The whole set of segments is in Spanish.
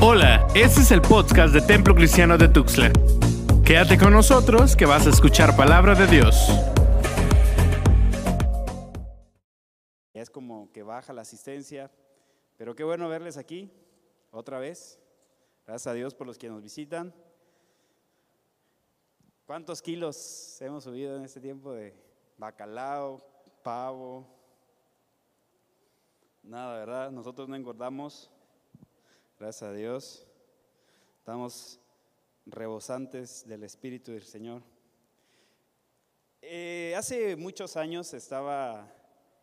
Hola, este es el podcast de Templo Cristiano de Tuxtla. Quédate con nosotros que vas a escuchar palabra de Dios. Es como que baja la asistencia, pero qué bueno verles aquí otra vez. Gracias a Dios por los que nos visitan. ¿Cuántos kilos hemos subido en este tiempo de bacalao, pavo? Nada, ¿verdad? Nosotros no engordamos. Gracias a Dios. Estamos rebosantes del Espíritu del Señor. Eh, hace muchos años estaba,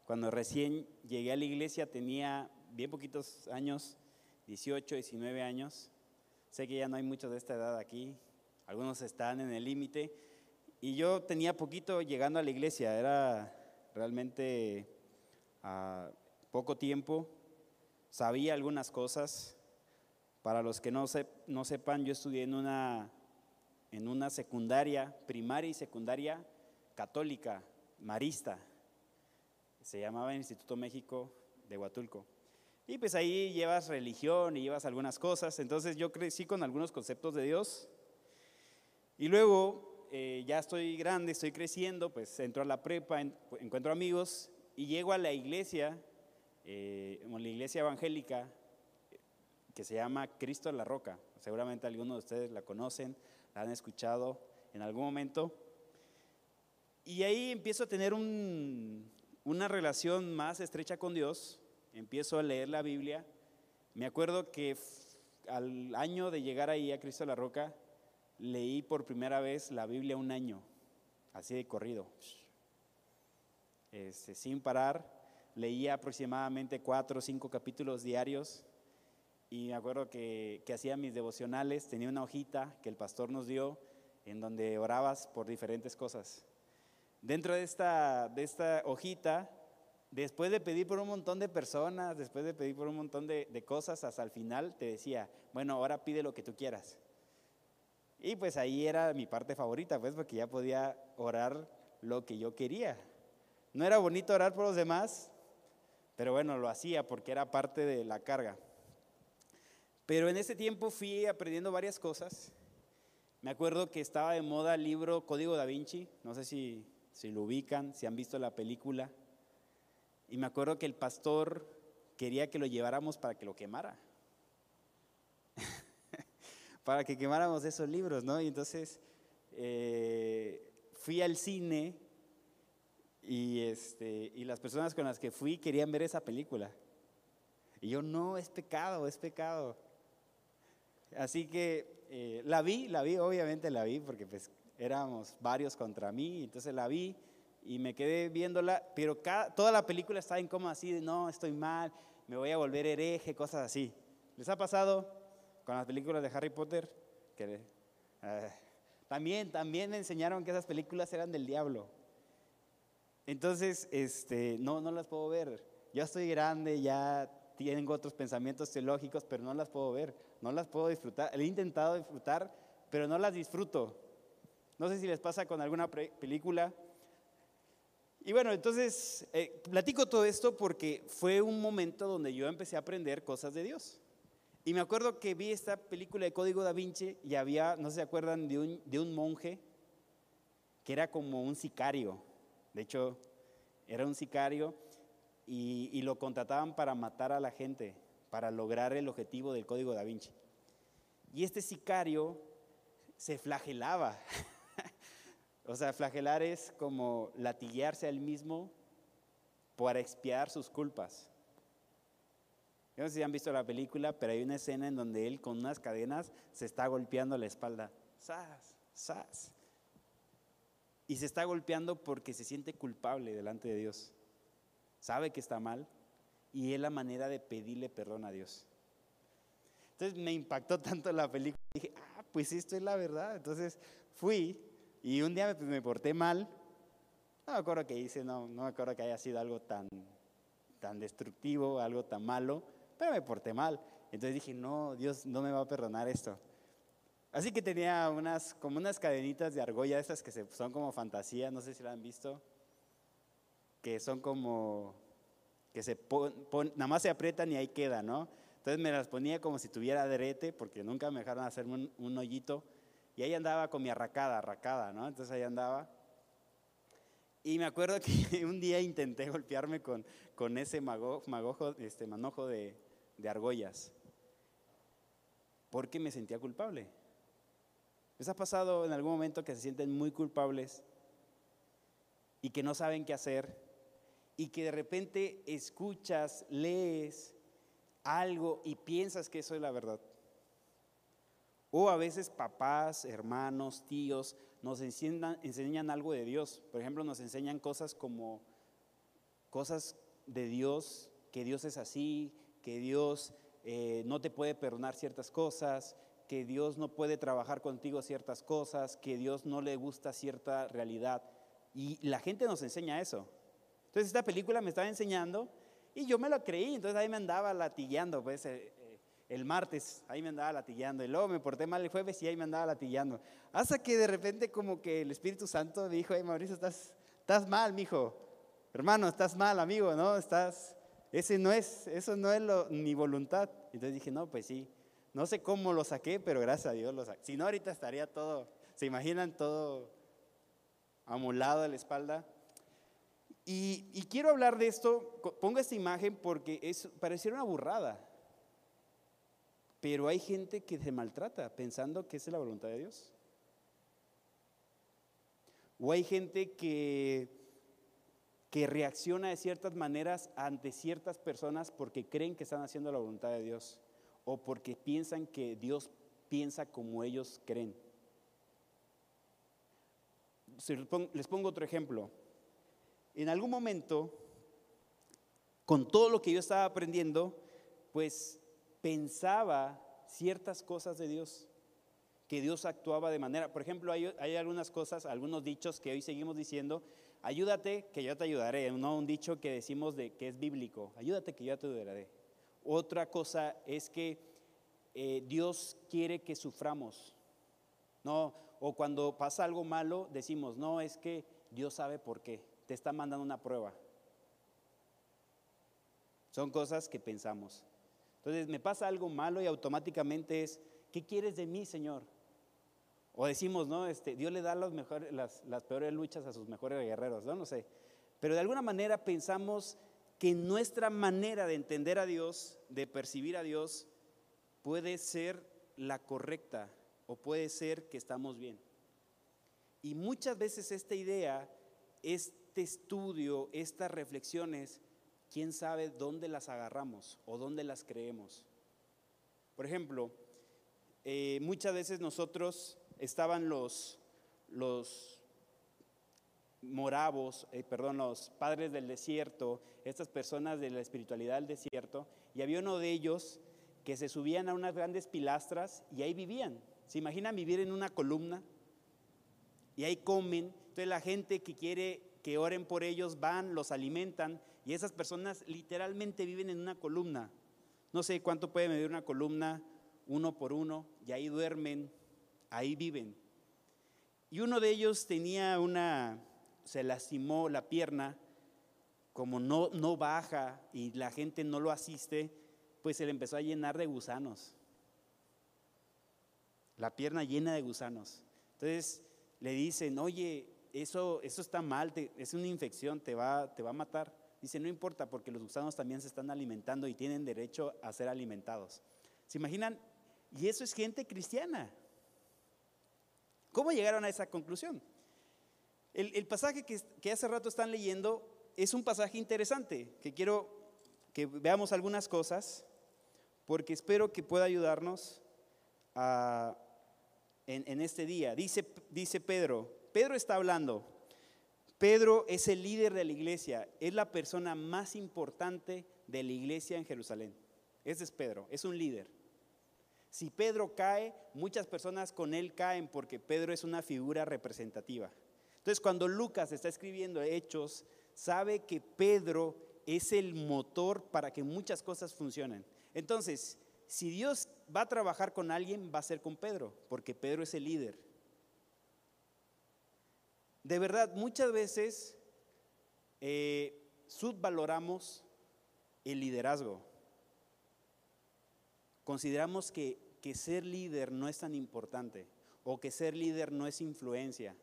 cuando recién llegué a la iglesia, tenía bien poquitos años, 18, 19 años. Sé que ya no hay muchos de esta edad aquí, algunos están en el límite. Y yo tenía poquito llegando a la iglesia, era realmente a poco tiempo, sabía algunas cosas, para los que no, no sepan, yo estudié en una, en una secundaria, primaria y secundaria católica, marista. Se llamaba Instituto México de Huatulco. Y pues ahí llevas religión y llevas algunas cosas. Entonces yo crecí con algunos conceptos de Dios. Y luego eh, ya estoy grande, estoy creciendo, pues entro a la prepa, encuentro amigos y llego a la iglesia, eh, la iglesia evangélica que se llama Cristo en la Roca. Seguramente algunos de ustedes la conocen, la han escuchado en algún momento. Y ahí empiezo a tener una relación más estrecha con Dios, empiezo a leer la Biblia. Me acuerdo que al año de llegar ahí a Cristo en la Roca, leí por primera vez la Biblia un año, así de corrido, este, sin parar. Leía aproximadamente cuatro o cinco capítulos diarios y me acuerdo que, que hacía mis devocionales, tenía una hojita que el pastor nos dio en donde orabas por diferentes cosas. Dentro de esta, de esta hojita, después de pedir por un montón de personas, después de pedir por un montón de, cosas, hasta el final te decía, bueno, ahora pide lo que tú quieras. Y pues ahí era mi parte favorita, pues porque ya podía orar lo que yo quería. No era bonito orar por los demás, pero bueno, lo hacía porque era parte de la carga. Pero en ese tiempo fui aprendiendo varias cosas. Me acuerdo que estaba de moda el libro Código da Vinci, no sé si, si lo ubican, si han visto la película. Y me acuerdo que el pastor quería que lo lleváramos para que lo quemara. para que quemáramos esos libros, ¿no? Y entonces eh, fui al cine y, este, y las personas con las que fui querían ver esa película. Y yo, no, es pecado, es pecado. Así que eh, la vi, la vi, obviamente la vi, porque pues éramos varios contra mí, entonces la vi y me quedé viéndola, pero toda la película estaba en como así, de no, estoy mal, me voy a volver hereje, cosas así. ¿Les ha pasado con las películas de Harry Potter? Eh, también, también me enseñaron que esas películas eran del diablo. Entonces, este, no, no las puedo ver. Ya estoy grande, ya tengo otros pensamientos teológicos, pero no las puedo ver no las puedo disfrutar. He intentado disfrutar, pero no las disfruto. No sé si les pasa con alguna película. Y bueno, entonces eh, platico todo esto porque fue un momento donde yo empecé a aprender cosas de Dios. Y me acuerdo que vi esta película de Código da Vinci y había, no se acuerdan, de un, de un monje que era como un sicario. De hecho, era un sicario y, lo contrataban para matar a la gente para lograr el objetivo del código da Vinci. Y este sicario se flagelaba. o sea, flagelar es como latiguearse a él mismo para expiar sus culpas. Yo no sé si han visto la película, pero hay una escena en donde él con unas cadenas se está golpeando la espalda. ¡Sas! ¡Sas! Y se está golpeando porque se siente culpable delante de Dios. Sabe que está mal, y es la manera de pedirle perdón a Dios. Entonces me impactó tanto la película, dije, ah, pues esto es la verdad. Entonces fui y un día me, porté mal. No me acuerdo que hice, no, no me acuerdo que haya sido algo tan, tan destructivo, algo tan malo, pero me porté mal. Entonces dije, no, Dios no me va a perdonar esto. Así que tenía unas, como unas cadenitas de argolla, esas que son como fantasía, no sé si la han visto, que son como que se nada más se aprietan y ahí queda, ¿no? Entonces me las ponía como si tuviera adrete, porque nunca me dejaron hacerme un, hoyito. Y ahí andaba con mi arracada, arracada, ¿no? Entonces ahí andaba. Y me acuerdo que un día intenté golpearme con, con ese mago, magojo, este, manojo de, de argollas, porque me sentía culpable. ¿Les ha pasado en algún momento que se sienten muy culpables y que no saben qué hacer y que de repente escuchas, lees algo y piensas que eso es la verdad. O a veces papás, hermanos, tíos nos enseñan, enseñan algo de Dios. Por ejemplo, nos enseñan cosas como cosas de Dios, que Dios es así, que Dios eh, no te puede perdonar ciertas cosas, que Dios no puede trabajar contigo ciertas cosas, que Dios no le gusta cierta realidad. Y la gente nos enseña eso. Entonces esta película me estaba enseñando y yo me lo creí, entonces ahí me andaba latigueando, pues eh, eh, el martes ahí me andaba latigueando y luego me porté mal el jueves y ahí me andaba latigueando. Hasta que de repente como que el Espíritu Santo me dijo, hey Mauricio, estás, estás mal, mijo. Hermano, estás mal, amigo, ¿no? Estás, ese no es, eso no es lo, mi voluntad. Entonces dije, no, pues sí. No sé cómo lo saqué, pero gracias a Dios lo saqué. Si no, ahorita estaría todo, ¿se imaginan todo amulado a la espalda? Y, quiero hablar de esto, pongo esta imagen porque es, pareciera una burrada, pero hay gente que se maltrata pensando que es la voluntad de Dios. O hay gente que, que reacciona de ciertas maneras ante ciertas personas porque creen que están haciendo la voluntad de Dios o porque piensan que Dios piensa como ellos creen. Les pongo otro ejemplo en algún momento, con todo lo que yo estaba aprendiendo, pues pensaba ciertas cosas de Dios, que Dios actuaba de manera, por ejemplo, hay, algunas cosas, algunos dichos que hoy seguimos diciendo, ayúdate que yo te ayudaré, no un dicho que decimos de que es bíblico, ayúdate que yo te ayudaré. Otra cosa es que eh, Dios quiere que suframos, no, o cuando pasa algo malo decimos, no, es que Dios sabe por qué te está mandando una prueba. Son cosas que pensamos. Entonces me pasa algo malo y automáticamente es, ¿qué quieres de mí, Señor? O decimos, ¿no? Este, Dios le da las, las peores luchas a sus mejores guerreros, ¿no? No sé. Pero de alguna manera pensamos que nuestra manera de entender a Dios, de percibir a Dios, puede ser la correcta o puede ser que estamos bien. Y muchas veces esta idea es este estudio, estas reflexiones, quién sabe dónde las agarramos o dónde las creemos. Por ejemplo, eh, muchas veces nosotros estaban los, los moravos, eh, perdón, los padres del desierto, estas personas de la espiritualidad del desierto, y había uno de ellos que se subían a unas grandes pilastras y ahí vivían. ¿Se imaginan vivir en una columna? Y ahí comen. Entonces la gente que quiere que oren por ellos, van, los alimentan y esas personas literalmente viven en una columna. No sé cuánto puede medir una columna, uno por uno, y ahí duermen, ahí viven. Y uno de ellos tenía una, se lastimó la pierna, como no, no baja y la gente no lo asiste, pues se le empezó a llenar de gusanos. La pierna llena de gusanos. Entonces le dicen, oye, eso, eso está mal, es una infección, te va, te va a matar. Dice, no importa porque los gusanos también se están alimentando y tienen derecho a ser alimentados. ¿Se imaginan? Y eso es gente cristiana. ¿Cómo llegaron a esa conclusión? El, pasaje que, que, hace rato están leyendo es un pasaje interesante, que quiero que veamos algunas cosas, porque espero que pueda ayudarnos en, en, este día. Dice, dice Pedro, Pedro está hablando. Pedro es el líder de la iglesia, es la persona más importante de la iglesia en Jerusalén. Ese es Pedro, es un líder. Si Pedro cae, muchas personas con él caen porque Pedro es una figura representativa. Entonces, cuando Lucas está escribiendo hechos, sabe que Pedro es el motor para que muchas cosas funcionen. Entonces, si Dios va a trabajar con alguien, va a ser con Pedro, porque Pedro es el líder. De verdad, muchas veces eh, subvaloramos el liderazgo. consideramos que, que ser líder no es tan importante o que ser líder no es influencia.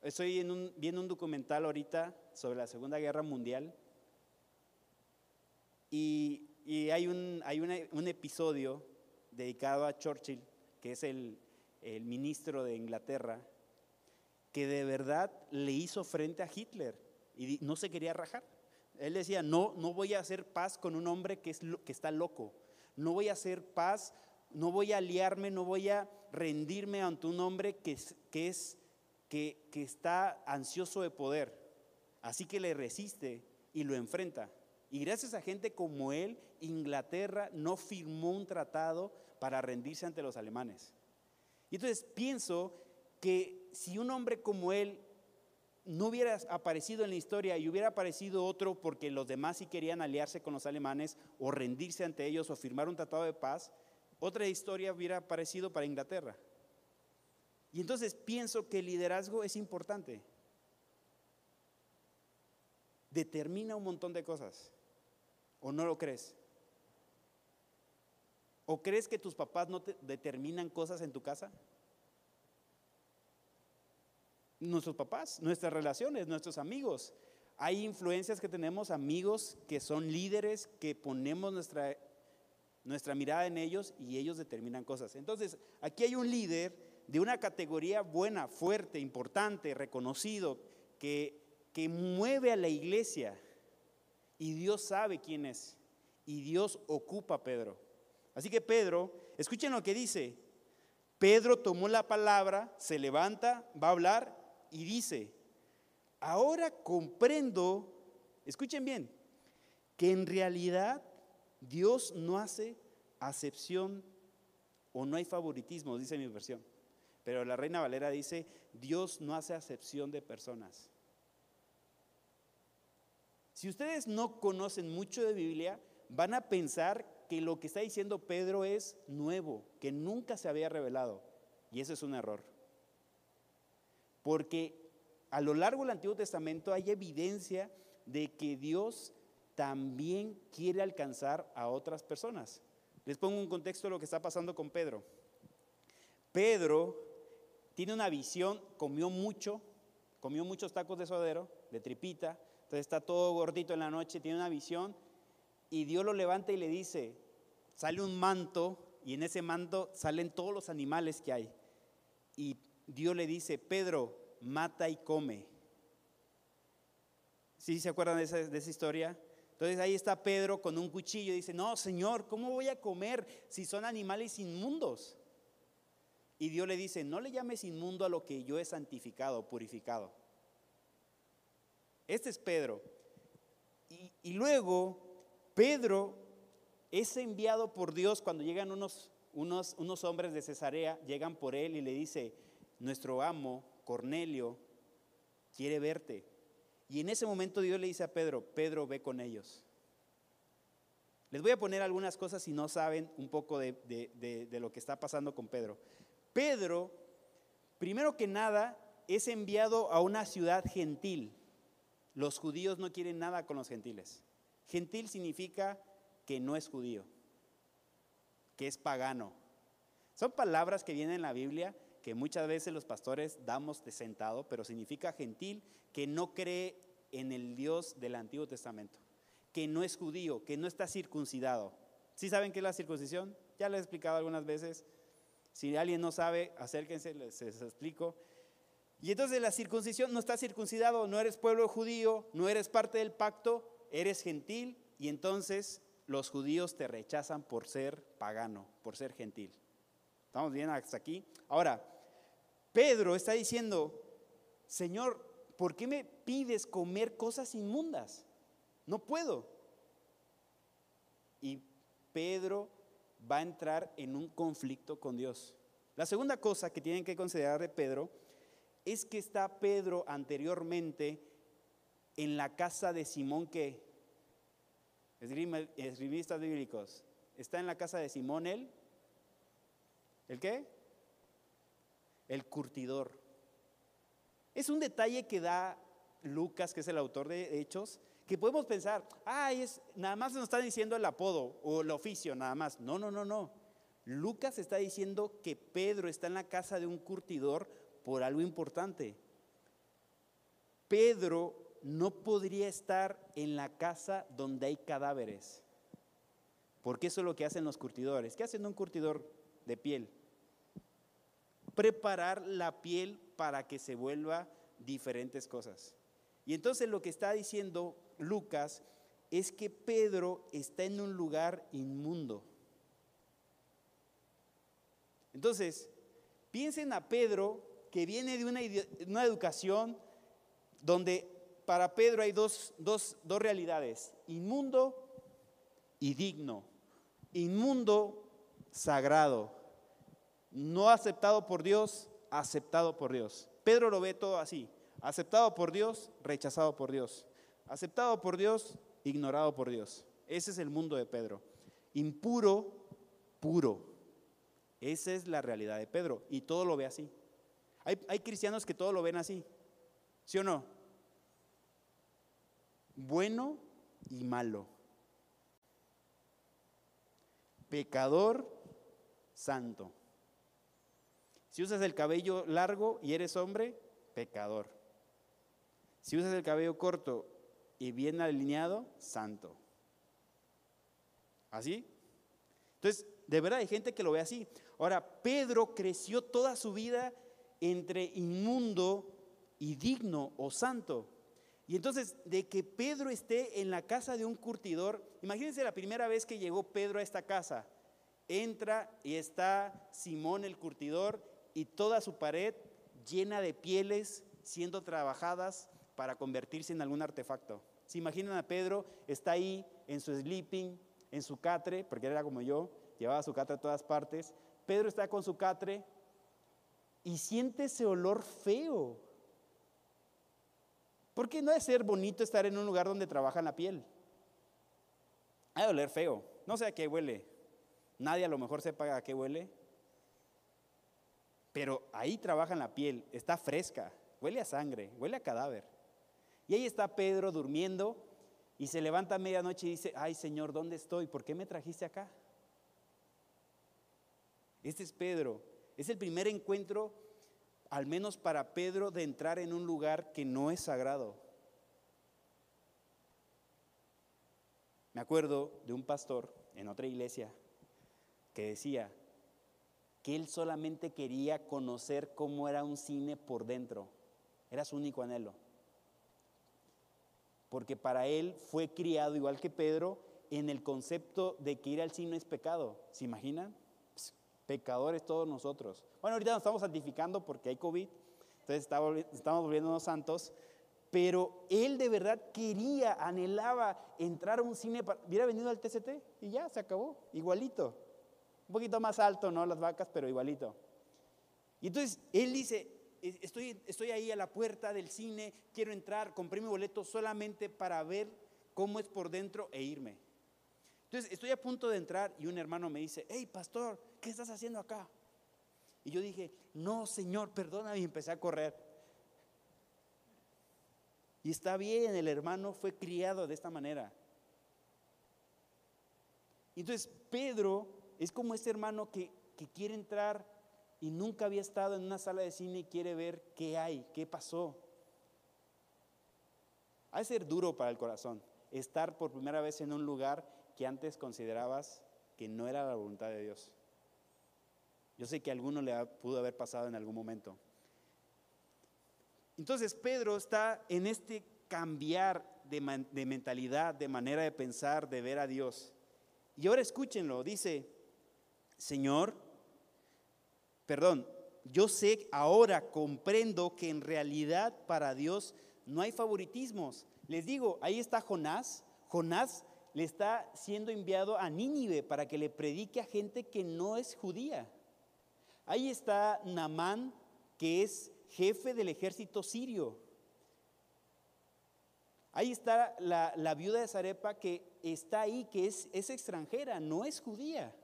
Estoy viendo un documental ahorita sobre la Segunda Guerra Mundial y, hay, un, hay un episodio dedicado a Churchill, que es el, el ministro de Inglaterra, que de verdad le hizo frente a Hitler y no se quería rajar. Él decía, no, no voy a hacer paz con un hombre que, es, que está loco. No voy a hacer paz, no voy a aliarme, no voy a rendirme ante un hombre que, que, es, que, que está ansioso de poder. Así que le resiste y lo enfrenta. Y gracias a gente como él, Inglaterra no firmó un tratado para rendirse ante los alemanes. Y entonces pienso que si un hombre como él no hubiera aparecido en la historia y hubiera aparecido otro porque los demás sí querían aliarse con los alemanes o rendirse ante ellos o firmar un tratado de paz, otra historia hubiera aparecido para Inglaterra. Y entonces pienso que el liderazgo es importante. Determina un montón de cosas. ¿O no lo crees? ¿O crees que tus papás no te determinan cosas en tu casa? Nuestros papás, nuestras relaciones, nuestros amigos. Hay influencias que tenemos, amigos que son líderes, que ponemos nuestra, nuestra mirada en ellos y ellos determinan cosas. Entonces, aquí hay un líder de una categoría buena, fuerte, importante, reconocido, que, que mueve a la iglesia y Dios sabe quién es. Y Dios ocupa a Pedro. Así que Pedro, escuchen lo que dice. Pedro tomó la palabra, se levanta, va a hablar y dice, ahora comprendo, escuchen bien, que en realidad Dios no hace acepción o no hay favoritismo, dice mi versión. Pero la Reina Valera dice, Dios no hace acepción de personas. Si ustedes no conocen mucho de Biblia, van a pensar que lo que está diciendo Pedro es nuevo, que nunca se había revelado. Y eso es un error. Porque a lo largo del Antiguo Testamento hay evidencia de que Dios también quiere alcanzar a otras personas. Les pongo un contexto de lo que está pasando con Pedro. Pedro tiene una visión, comió mucho, comió muchos tacos de suadero, de tripita, entonces está todo gordito en la noche, tiene una visión y Dios lo levanta y le dice, sale un manto y en ese manto salen todos los animales que hay. Y Dios le dice, Pedro, mata y come. ¿Sí se acuerdan de esa, historia? Entonces ahí está Pedro con un cuchillo y dice, no, Señor, ¿cómo voy a comer si son animales inmundos? Y Dios le dice, no le llames inmundo a lo que yo he santificado, purificado. Este es Pedro. Y, luego, Pedro es enviado por Dios cuando llegan unos, unos, unos hombres de Cesarea, llegan por él y le dice, nuestro amo, Cornelio, quiere verte. Y en ese momento Dios le dice a Pedro, Pedro, ve con ellos. Les voy a poner algunas cosas si no saben un poco de, de, lo que está pasando con Pedro. Pedro, primero que nada, es enviado a una ciudad gentil. Los judíos no quieren nada con los gentiles. Gentil significa que no es judío, que es pagano. Son palabras que vienen en la Biblia que muchas veces los pastores damos de sentado, pero significa gentil que no cree en el Dios del Antiguo Testamento, que no es judío, que no está circuncidado. ¿Sí saben qué es la circuncisión? Ya lo he explicado algunas veces. Si alguien no sabe, acérquense, les, les explico. Y entonces la circuncisión no está circuncidado, no eres pueblo judío, no eres parte del pacto, eres gentil y entonces los judíos te rechazan por ser pagano, por ser gentil. ¿Estamos bien hasta aquí? Ahora, Pedro está diciendo, Señor, ¿por qué me pides comer cosas inmundas? No puedo. Y Pedro va a entrar en un conflicto con Dios. La segunda cosa que tienen que considerar de Pedro es que está Pedro anteriormente en la casa de Simón que, escribistas bíblicos, está en la casa de Simón él, ¿el qué? El curtidor. Es un detalle que da Lucas, que es el autor de Hechos, que podemos pensar, ay, es, nada más nos está diciendo el apodo o el oficio, nada más. No, no, no, no. Lucas está diciendo que Pedro está en la casa de un curtidor por algo importante. Pedro no podría estar en la casa donde hay cadáveres, porque eso es lo que hacen los curtidores. ¿Qué hacen un curtidor de piel? Preparar la piel para que se vuelva diferentes cosas. Y entonces lo que está diciendo Lucas es que Pedro está en un lugar inmundo. Entonces, piensen a Pedro que viene de una, educación donde para Pedro hay dos, dos realidades, inmundo y digno. Inmundo, sagrado. No aceptado por Dios, aceptado por Dios. Pedro lo ve todo así. Aceptado por Dios, rechazado por Dios. Aceptado por Dios, ignorado por Dios. Ese es el mundo de Pedro. Impuro, puro. Esa es la realidad de Pedro. Y todo lo ve así. Hay, hay cristianos que todo lo ven así. ¿Sí o no? Bueno y malo. Pecador, santo. Si usas el cabello largo y eres hombre, pecador. Si usas el cabello corto y bien alineado, santo. ¿Así? Entonces, de verdad hay gente que lo ve así. Ahora, Pedro creció toda su vida entre inmundo y digno o santo. Y entonces, de que Pedro esté en la casa de un curtidor, imagínense la primera vez que llegó Pedro a esta casa. Entra y está Simón el curtidor y toda su pared llena de pieles siendo trabajadas para convertirse en algún artefacto. ¿Se imaginan a Pedro? Está ahí en su sleeping, en su catre, porque era como yo, llevaba su catre a todas partes. Pedro está con su catre y siente ese olor feo. Porque no es ser bonito estar en un lugar donde trabajan la piel. Hay de oler feo. No sé a qué huele. Nadie a lo mejor sepa a qué huele. Pero ahí trabajan la piel. Está fresca. Huele a sangre. Huele a cadáver. Y ahí está Pedro durmiendo y se levanta a medianoche y dice, ay Señor, ¿dónde estoy? ¿Por qué me trajiste acá? Este es Pedro. Es el primer encuentro, al menos para Pedro, de entrar en un lugar que no es sagrado. Me acuerdo de un pastor en otra iglesia que decía que él solamente quería conocer cómo era un cine por dentro. Era su único anhelo porque para él fue criado, igual que Pedro, en el concepto de que ir al cine es pecado. ¿Se imaginan? Pecadores todos nosotros. Bueno, ahorita nos estamos santificando porque hay COVID, entonces estamos volviéndonos santos, pero él de verdad quería, anhelaba entrar a un cine, hubiera venido al TCT y ya, se acabó, igualito. Un poquito más alto, ¿no? Las vacas, pero igualito. Y entonces él dice, estoy, estoy ahí a la puerta del cine, quiero entrar, compré mi boleto solamente para ver cómo es por dentro e irme. Entonces estoy a punto de entrar y un hermano me dice, hey pastor, ¿qué estás haciendo acá? Y yo dije, no Señor, perdóname y empecé a correr. Y está bien, el hermano fue criado de esta manera. Entonces Pedro es como este hermano que, que quiere entrar y nunca había estado en una sala de cine y quiere ver qué hay, qué pasó. Ha de ser duro para el corazón estar por primera vez en un lugar que antes considerabas que no era la voluntad de Dios. Yo sé que a alguno le pudo haber pasado en algún momento. Entonces Pedro está en este cambiar de, de mentalidad, de manera de pensar, de ver a Dios. Y ahora escúchenlo, dice, Señor, perdón, yo sé ahora, comprendo que en realidad para Dios no hay favoritismos. Les digo, ahí está Jonás. Jonás le está siendo enviado a Nínive para que le predique a gente que no es judía. Ahí está Namán, que es jefe del ejército sirio. Ahí está la, viuda de Zarepa que está ahí, que es, es extranjera, no es judía.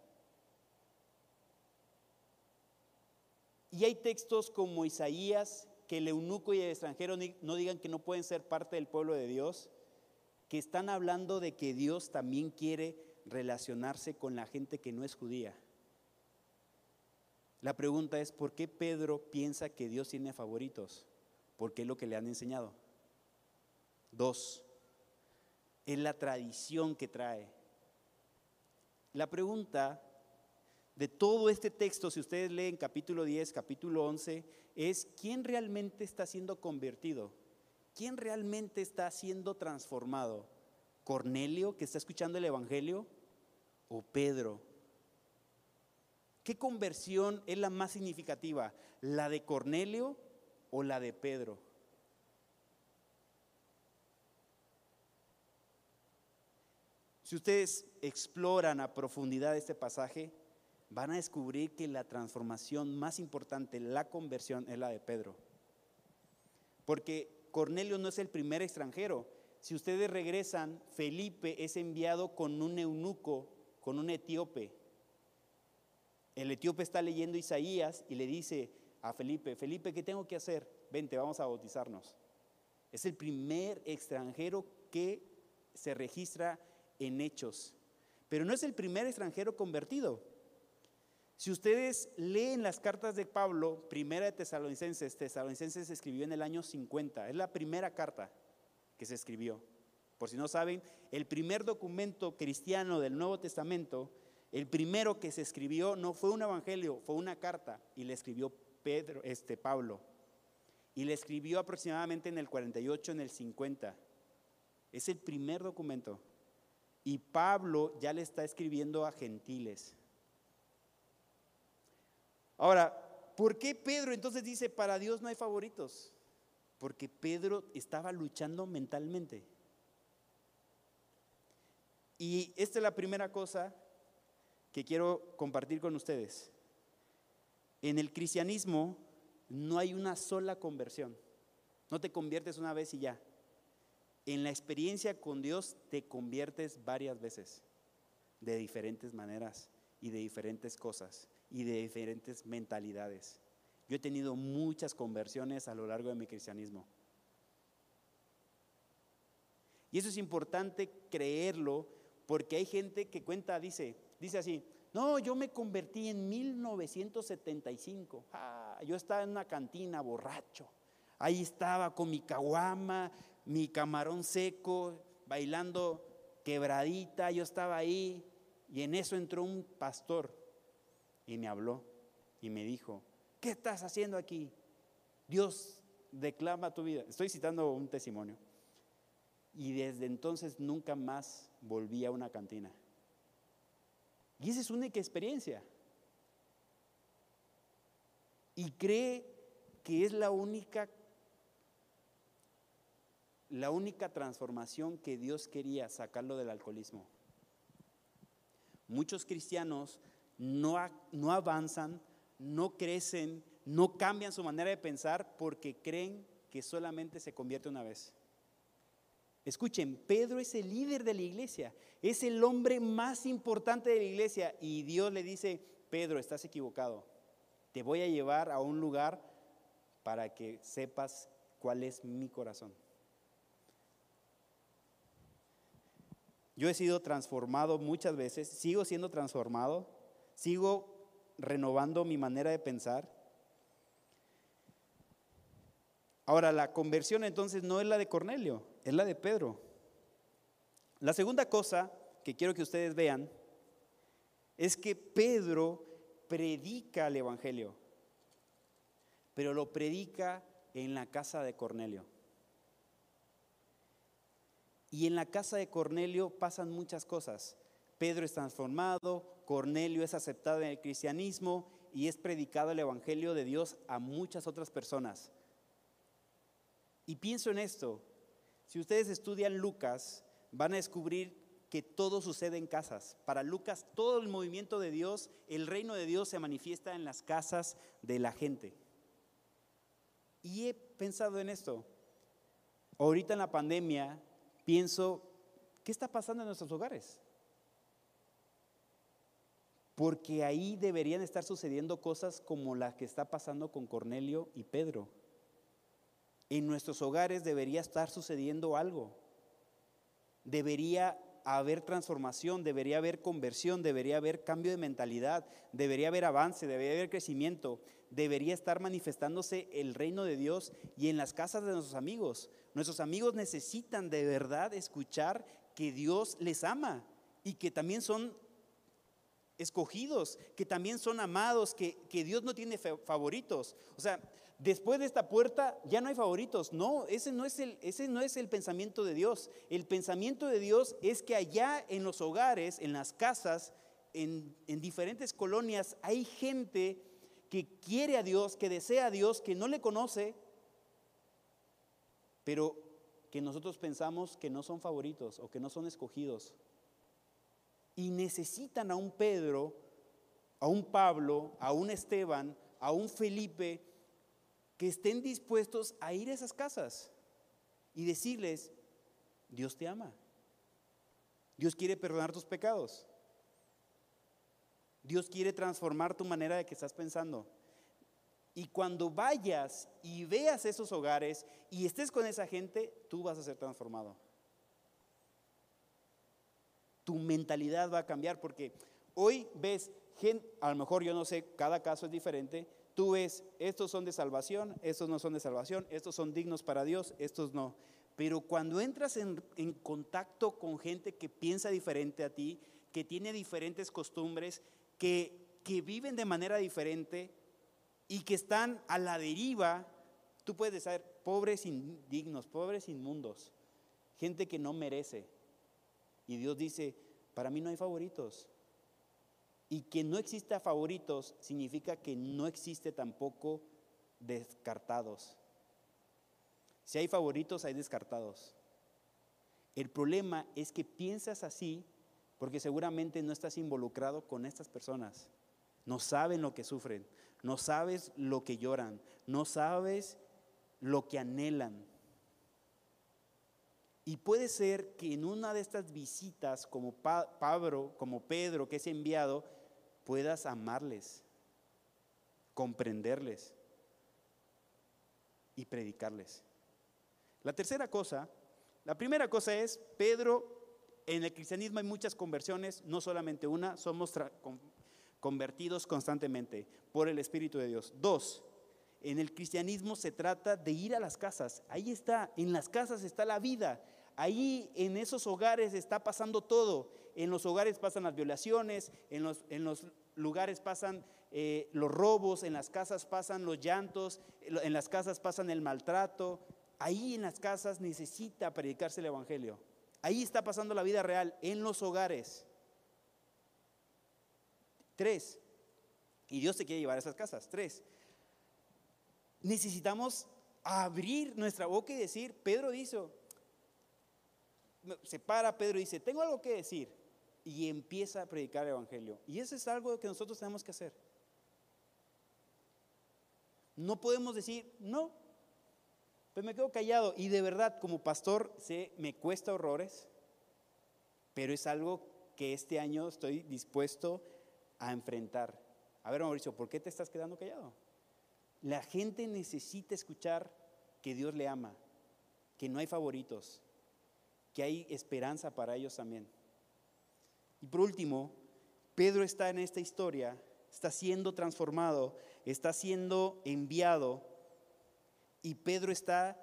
Y hay textos como Isaías, que el eunuco y el extranjero no digan que no pueden ser parte del pueblo de Dios. Que están hablando de que Dios también quiere relacionarse con la gente que no es judía. La pregunta es, ¿por qué Pedro piensa que Dios tiene favoritos? Porque es lo que le han enseñado. Dos, es la tradición que trae. La pregunta de todo este texto, si ustedes leen capítulo 10, capítulo 11, es ¿quién realmente está siendo convertido? ¿Quién realmente está siendo transformado? ¿Cornelio que está escuchando el Evangelio o Pedro? ¿Qué conversión es la más significativa? ¿La de Cornelio o la de Pedro? Si ustedes exploran a profundidad este pasaje, van a descubrir que la transformación más importante, la conversión, es la de Pedro. Porque Cornelio no es el primer extranjero. Si ustedes regresan, Felipe es enviado con un eunuco, con un etíope. El etíope está leyendo Isaías y le dice a Felipe, Felipe, ¿qué tengo que hacer? Vente, vamos a bautizarnos. Es el primer extranjero que se registra en hechos. Pero no es el primer extranjero convertido. Si ustedes leen las cartas de Pablo, primera de Tesalonicenses, Tesalonicenses se escribió en el año 50, es la primera carta que se escribió. Por si no saben, el primer documento cristiano del Nuevo Testamento, el primero que se escribió no fue un evangelio, fue una carta y le escribió Pedro, este Pablo. Y le escribió aproximadamente en el 48, en el 50. Es el primer documento. Y Pablo ya le está escribiendo a gentiles. Ahora, ¿por qué Pedro entonces dice, para Dios no hay favoritos? Porque Pedro estaba luchando mentalmente. Y esta es la primera cosa que quiero compartir con ustedes. En el cristianismo no hay una sola conversión. No te conviertes una vez y ya en la experiencia con Dios te conviertes varias veces, de diferentes maneras y de diferentes cosas y de diferentes mentalidades. Yo he tenido muchas conversiones a lo largo de mi cristianismo. Y eso es importante creerlo porque hay gente que cuenta, dice, dice así, no, yo me convertí en 1975. Ah, yo estaba en una cantina borracho. Ahí estaba con mi caguama, mi camarón seco, bailando quebradita, yo estaba ahí y en eso entró un pastor y me habló y me dijo, ¿qué estás haciendo aquí? Dios declama tu vida. Estoy citando un testimonio. Y desde entonces nunca más volví a una cantina. Y esa es única experiencia. Y cree que es la única la única transformación que Dios quería sacarlo del alcoholismo. Muchos cristianos no, no avanzan, no crecen, no cambian su manera de pensar porque creen que solamente se convierte una vez. Escuchen, Pedro es el líder de la iglesia, es el hombre más importante de la iglesia y Dios le dice, Pedro, estás equivocado, te voy a llevar a un lugar para que sepas cuál es mi corazón. Yo he sido transformado muchas veces, sigo siendo transformado, sigo renovando mi manera de pensar. Ahora, la conversión entonces no es la de Cornelio, es la de Pedro. La segunda cosa que quiero que ustedes vean es que Pedro predica el Evangelio, pero lo predica en la casa de Cornelio. Y en la casa de Cornelio pasan muchas cosas. Pedro es transformado, Cornelio es aceptado en el cristianismo y es predicado el Evangelio de Dios a muchas otras personas. Y pienso en esto, si ustedes estudian Lucas, van a descubrir que todo sucede en casas. Para Lucas, todo el movimiento de Dios, el reino de Dios se manifiesta en las casas de la gente. Y he pensado en esto. Ahorita en la pandemia, pienso, ¿qué está pasando en nuestros hogares? Porque ahí deberían estar sucediendo cosas como las que está pasando con Cornelio y Pedro. En nuestros hogares debería estar sucediendo algo. debería haber transformación, debería haber conversión, debería haber cambio de mentalidad, debería haber avance, debería haber crecimiento, debería estar manifestándose el reino de Dios y en las casas de nuestros amigos. Nuestros amigos necesitan de verdad escuchar que Dios les ama y que también son escogidos, que también son amados, que, Dios no tiene favoritos. O sea, después de esta puerta ya no hay favoritos. No, ese no es el, ese no es el pensamiento de Dios. El pensamiento de Dios es que allá en los hogares, en las casas, en, en diferentes colonias, hay gente que quiere a Dios, que desea a Dios, que no le conoce, pero que nosotros pensamos que no son favoritos o que no son escogidos y necesitan a un Pedro, a un Pablo, a un Esteban, a un Felipe, que estén dispuestos a ir a esas casas y decirles, Dios te ama. Dios quiere perdonar tus pecados. Dios quiere transformar tu manera de que estás pensando. Y cuando vayas y veas esos hogares y estés con esa gente, tú vas a ser transformado tu mentalidad va a cambiar porque hoy ves gente, a lo mejor yo no sé, cada caso es diferente, tú ves, estos son de salvación, estos no son de salvación, estos son dignos para Dios, estos no. Pero cuando entras en, contacto con gente que piensa diferente a ti, que tiene diferentes costumbres, que, que viven de manera diferente y que están a la deriva, tú puedes ser pobres indignos, pobres inmundos, gente que no merece, y Dios dice, para mí no hay favoritos. Y que no exista favoritos significa que no existe tampoco descartados. Si hay favoritos, hay descartados. El problema es que piensas así porque seguramente no estás involucrado con estas personas. No saben lo que sufren, no sabes lo que lloran, no sabes lo que anhelan. Y puede ser que en una de estas visitas, como Pablo, como Pedro, que es enviado, puedas amarles, comprenderles y predicarles. La tercera cosa, la primera cosa es, Pedro, en el cristianismo hay muchas conversiones, no solamente una, somos convertidos constantemente por el Espíritu de Dios. Dos, en el cristianismo se trata de ir a las casas, ahí está, en las casas está la vida, Ahí en esos hogares está pasando todo. En los hogares pasan las violaciones, en los, en los lugares pasan eh, los robos, en las casas pasan los llantos, en las casas pasan el maltrato. Ahí en las casas necesita predicarse el Evangelio. Ahí está pasando la vida real, en los hogares. Tres, y Dios te quiere llevar a esas casas. Tres, necesitamos abrir nuestra boca y decir, Pedro dijo, se para Pedro y dice, tengo algo que decir. Y empieza a predicar el Evangelio. Y eso es algo que nosotros tenemos que hacer. No podemos decir, no, pues me quedo callado. Y de verdad, como pastor, sé, me cuesta horrores, pero es algo que este año estoy dispuesto a enfrentar. A ver, Mauricio, ¿por qué te estás quedando callado? La gente necesita escuchar que Dios le ama, que no hay favoritos, que hay esperanza para ellos también. Y por último, Pedro está en esta historia, está siendo transformado, está siendo enviado y Pedro está,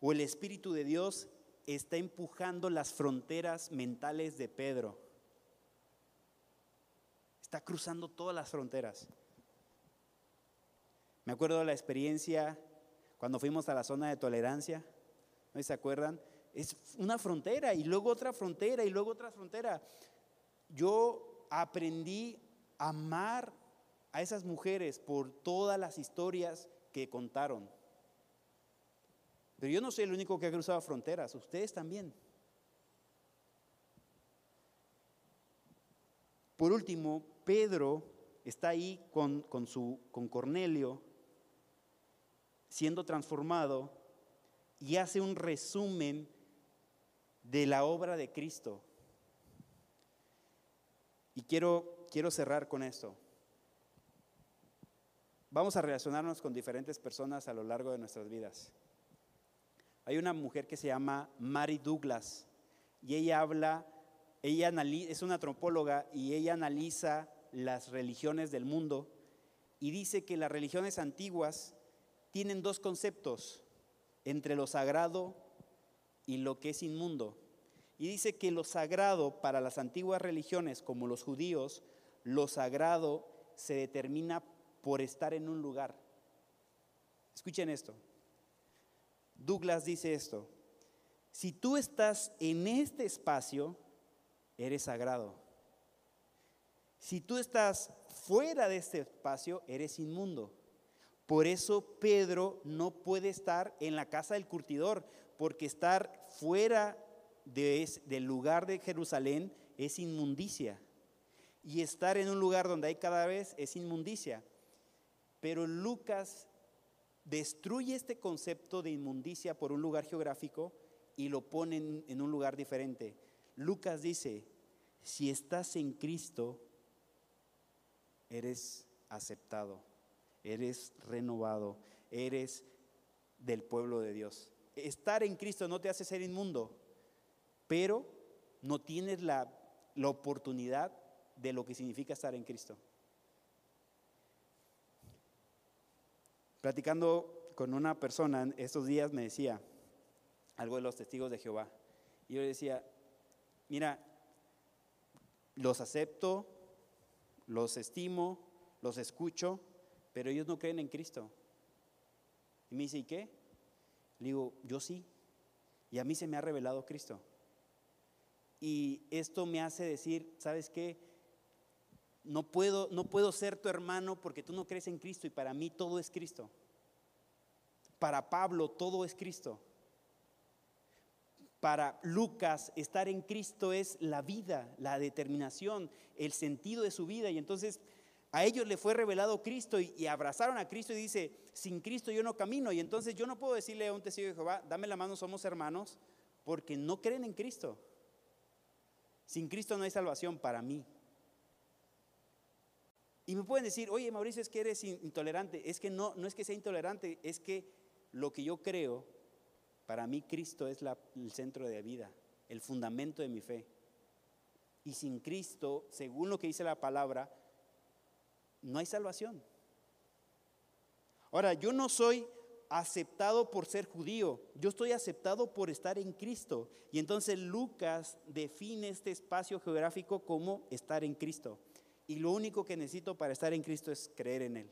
o el Espíritu de Dios está empujando las fronteras mentales de Pedro. Está cruzando todas las fronteras. Me acuerdo de la experiencia cuando fuimos a la zona de tolerancia, ¿no se acuerdan? Es una frontera y luego otra frontera y luego otra frontera. Yo aprendí a amar a esas mujeres por todas las historias que contaron. Pero yo no soy el único que ha cruzado fronteras, ustedes también. Por último, Pedro está ahí con, con, su, con Cornelio, siendo transformado, y hace un resumen de la obra de Cristo. Y quiero, quiero cerrar con esto. Vamos a relacionarnos con diferentes personas a lo largo de nuestras vidas. Hay una mujer que se llama Mary Douglas. y ella habla, ella es una antropóloga y ella analiza las religiones del mundo y dice que las religiones antiguas tienen dos conceptos entre lo sagrado y lo que es inmundo. Y dice que lo sagrado para las antiguas religiones, como los judíos, lo sagrado se determina por estar en un lugar. Escuchen esto. Douglas dice esto. Si tú estás en este espacio, eres sagrado. Si tú estás fuera de este espacio, eres inmundo. Por eso Pedro no puede estar en la casa del curtidor, porque estar fuera del lugar de Jerusalén es inmundicia. Y estar en un lugar donde hay cada vez es inmundicia. Pero Lucas destruye este concepto de inmundicia por un lugar geográfico y lo pone en un lugar diferente. Lucas dice, si estás en Cristo, eres aceptado, eres renovado, eres del pueblo de Dios. Estar en Cristo no te hace ser inmundo, pero no tienes la, la oportunidad de lo que significa estar en Cristo. Platicando con una persona estos días me decía algo de los testigos de Jehová. Y yo le decía, mira, los acepto, los estimo, los escucho, pero ellos no creen en Cristo. Y me dice, ¿y qué? Digo, yo sí. Y a mí se me ha revelado Cristo. Y esto me hace decir, ¿sabes qué? No puedo, no puedo ser tu hermano porque tú no crees en Cristo y para mí todo es Cristo. Para Pablo todo es Cristo. Para Lucas estar en Cristo es la vida, la determinación, el sentido de su vida. Y entonces a ellos le fue revelado Cristo y, abrazaron a Cristo y dice, sin Cristo yo no camino. Y entonces yo no puedo decirle a un testigo de Jehová, dame la mano, somos hermanos, porque no creen en Cristo. Sin Cristo no hay salvación para mí. Y me pueden decir, oye Mauricio, es que eres intolerante. Es que no, no es que sea intolerante, es que lo que yo creo, para mí Cristo es el centro de vida, el fundamento de mi fe. Y sin Cristo, según lo que dice la palabra, no hay salvación. Ahora, yo no soy aceptado por ser judío, yo estoy aceptado por estar en Cristo. Y entonces Lucas define este espacio geográfico como estar en Cristo. Y lo único que necesito para estar en Cristo es creer en Él.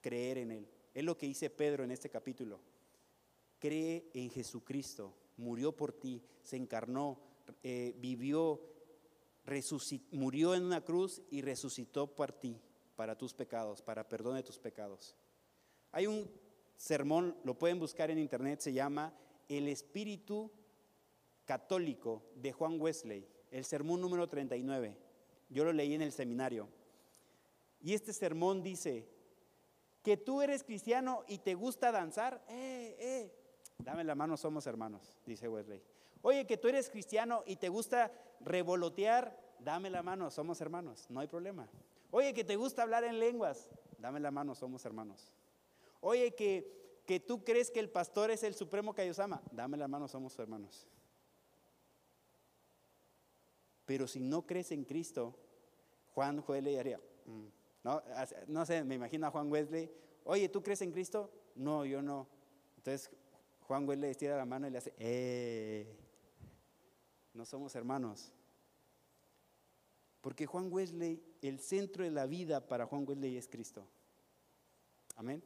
Creer en Él. Es lo que dice Pedro en este capítulo. Cree en Jesucristo. Murió por ti, se encarnó, eh, vivió, murió en una cruz y resucitó por ti, para tus pecados, para perdón de tus pecados. Hay un sermón, lo pueden buscar en internet, se llama El Espíritu Católico de Juan Wesley, el sermón número 39. Yo lo leí en el seminario. Y este sermón dice, que tú eres cristiano y te gusta danzar, eh, eh, dame la mano, somos hermanos, dice Wesley. Oye, que tú eres cristiano y te gusta revolotear, dame la mano, somos hermanos, no hay problema. Oye, que te gusta hablar en lenguas, dame la mano, somos hermanos. Oye, que, que tú crees que el pastor es el supremo Kaiosama, dame la mano, somos hermanos. Pero si no crees en Cristo, Juan Joel haría, mm, no, no sé, me imagino a Juan Wesley, oye, ¿tú crees en Cristo? No, yo no. Entonces Juan Wesley estira la mano y le hace, eh, no somos hermanos. Porque Juan Wesley, el centro de la vida para Juan Wesley es Cristo. Amén.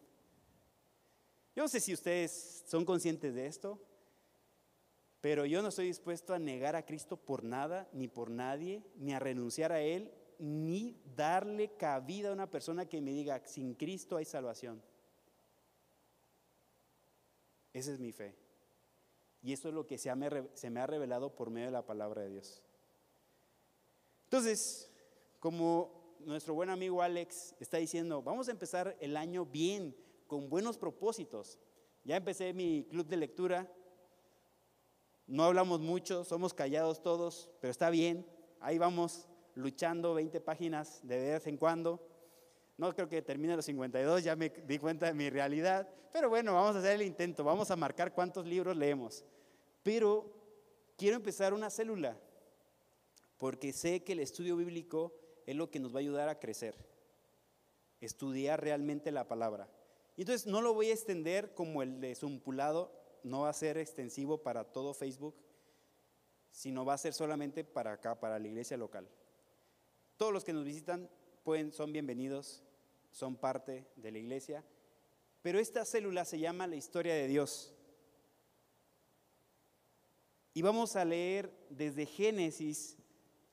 Yo no sé si ustedes son conscientes de esto, pero yo no estoy dispuesto a negar a Cristo por nada, ni por nadie, ni a renunciar a Él, ni darle cabida a una persona que me diga, sin Cristo hay salvación. Esa es mi fe. Y eso es lo que se, me ha revelado por medio de la palabra de Dios. Entonces, como nuestro buen amigo Alex está diciendo, vamos a empezar el año bien, con buenos propósitos. Ya empecé mi club de lectura. No hablamos mucho, somos callados todos, pero está bien. Ahí vamos luchando 20 páginas de vez en cuando. No creo que termine los 52, ya me di cuenta de mi realidad. Pero bueno, vamos a hacer el intento, vamos a marcar cuántos libros leemos. Pero quiero empezar una célula porque sé que el estudio bíblico es lo que nos va a ayudar a crecer, estudiar realmente la palabra. Entonces no lo voy a extender como el de Zumpulado, no va a ser extensivo para todo Facebook, sino va a ser solamente para acá, para la iglesia local. Todos los que nos visitan pueden, son bienvenidos, son parte de la iglesia, pero esta célula se llama la historia de Dios. Y vamos a leer desde Génesis,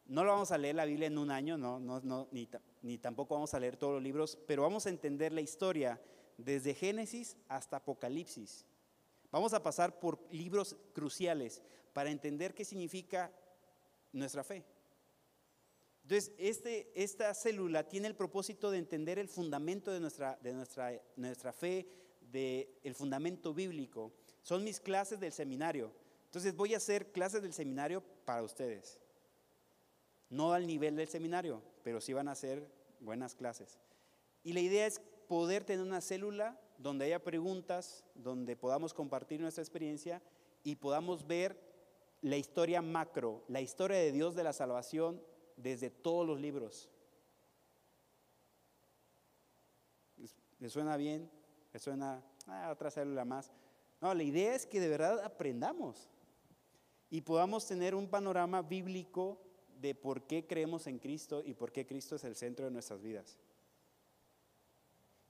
no lo vamos a leer la Biblia en un año, no, no, no ni, ni tampoco vamos a leer todos los libros, pero vamos a entender la historia desde Génesis hasta Apocalipsis. Vamos a pasar por libros cruciales para entender qué significa nuestra fe. Entonces, este, esta célula tiene el propósito de entender el fundamento de nuestra, de nuestra, nuestra fe, del el fundamento bíblico. Son mis clases del seminario. Entonces voy a hacer clases del seminario para ustedes. No al nivel del seminario, pero sí van a ser buenas clases. Y la idea es poder tener una célula donde haya preguntas, donde podamos compartir nuestra experiencia y podamos ver la historia macro, la historia de Dios de la salvación desde todos los libros. ¿Le suena bien? ¿Le suena ah, otra célula más? No, la idea es que de verdad aprendamos y podamos tener un panorama bíblico de por qué creemos en Cristo y por qué Cristo es el centro de nuestras vidas.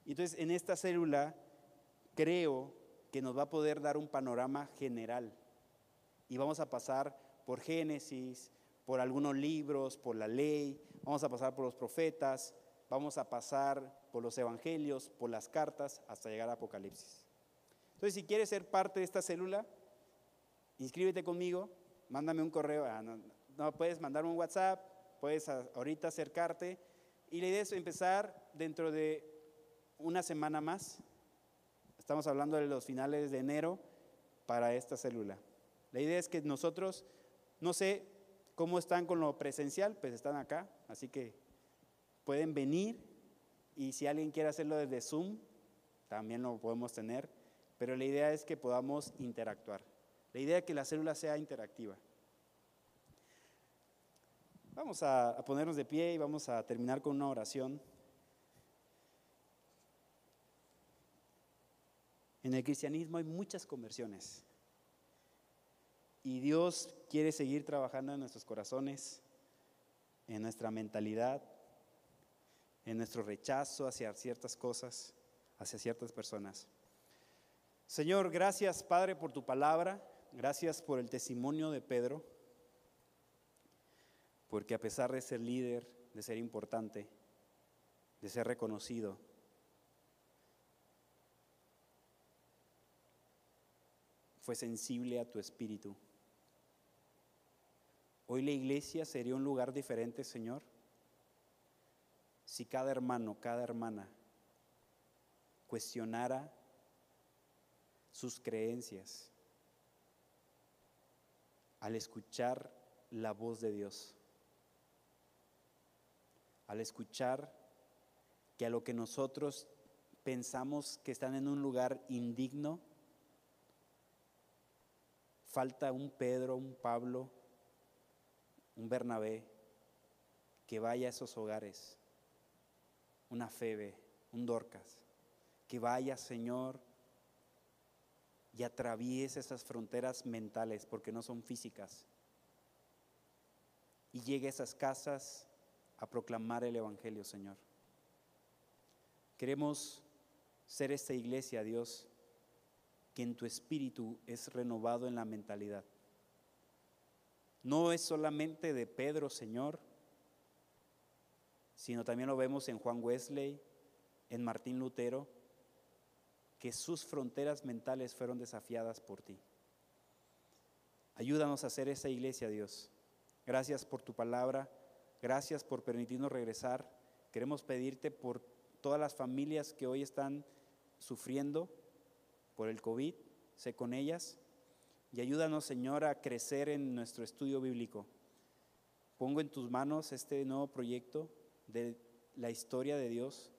Entonces, en esta célula creo que nos va a poder dar un panorama general y vamos a pasar por Génesis, por algunos libros, por la ley, vamos a pasar por los profetas, vamos a pasar por los evangelios, por las cartas, hasta llegar a Apocalipsis. Entonces, si quieres ser parte de esta célula, inscríbete conmigo, mándame un correo, ah, no, puedes mandar un WhatsApp, puedes ahorita acercarte. Y la idea es empezar dentro de una semana más. Estamos hablando de los finales de enero para esta célula. La idea es que nosotros, no sé, ¿Cómo están con lo presencial? Pues están acá, así que pueden venir y si alguien quiere hacerlo desde Zoom, también lo podemos tener, pero la idea es que podamos interactuar. La idea es que la célula sea interactiva. Vamos a, ponernos de pie y vamos a terminar con una oración. En el cristianismo hay muchas conversiones. Y Dios quiere seguir trabajando en nuestros corazones, en nuestra mentalidad, en nuestro rechazo hacia ciertas cosas, hacia ciertas personas. Señor, gracias Padre por tu palabra, gracias por el testimonio de Pedro, porque a pesar de ser líder, de ser importante, de ser reconocido, fue sensible a tu espíritu Hoy la iglesia sería un lugar diferente, Señor, si cada hermano, cada hermana cuestionara sus creencias al escuchar la voz de Dios, al escuchar que a lo que nosotros pensamos que están en un lugar indigno, falta un Pedro, un Pablo, un Bernabé que vaya a esos hogares, una Febe, un Dorcas, que vaya, Señor, y atraviese esas fronteras mentales, porque no son físicas, y llegue a esas casas a proclamar el Evangelio, Señor. Queremos ser esta iglesia, Dios, que en tu espíritu es renovado en la mentalidad no es solamente de Pedro, Señor, sino también lo vemos en Juan Wesley, en Martín Lutero, que sus fronteras mentales fueron desafiadas por ti. Ayúdanos a hacer esa iglesia, Dios. Gracias por tu palabra, gracias por permitirnos regresar. Queremos pedirte por todas las familias que hoy están sufriendo por el COVID, sé con ellas y ayúdanos, Señor, a crecer en nuestro estudio bíblico. Pongo en tus manos este nuevo proyecto de la historia de Dios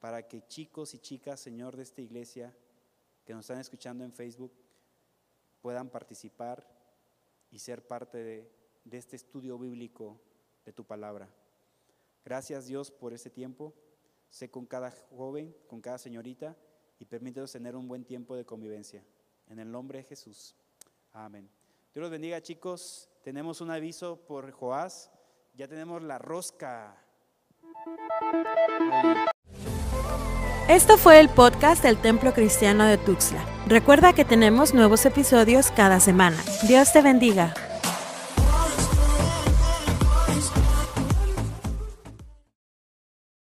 para que chicos y chicas, Señor, de esta iglesia que nos están escuchando en Facebook puedan participar y ser parte de, este estudio bíblico de tu palabra. Gracias Dios por este tiempo. Sé con cada joven, con cada señorita y permítenos tener un buen tiempo de convivencia. En el nombre de Jesús. Amén. Dios los bendiga chicos. Tenemos un aviso por Joás. Ya tenemos la rosca. Esto fue el podcast del Templo Cristiano de Tuxtla. Recuerda que tenemos nuevos episodios cada semana. Dios te bendiga.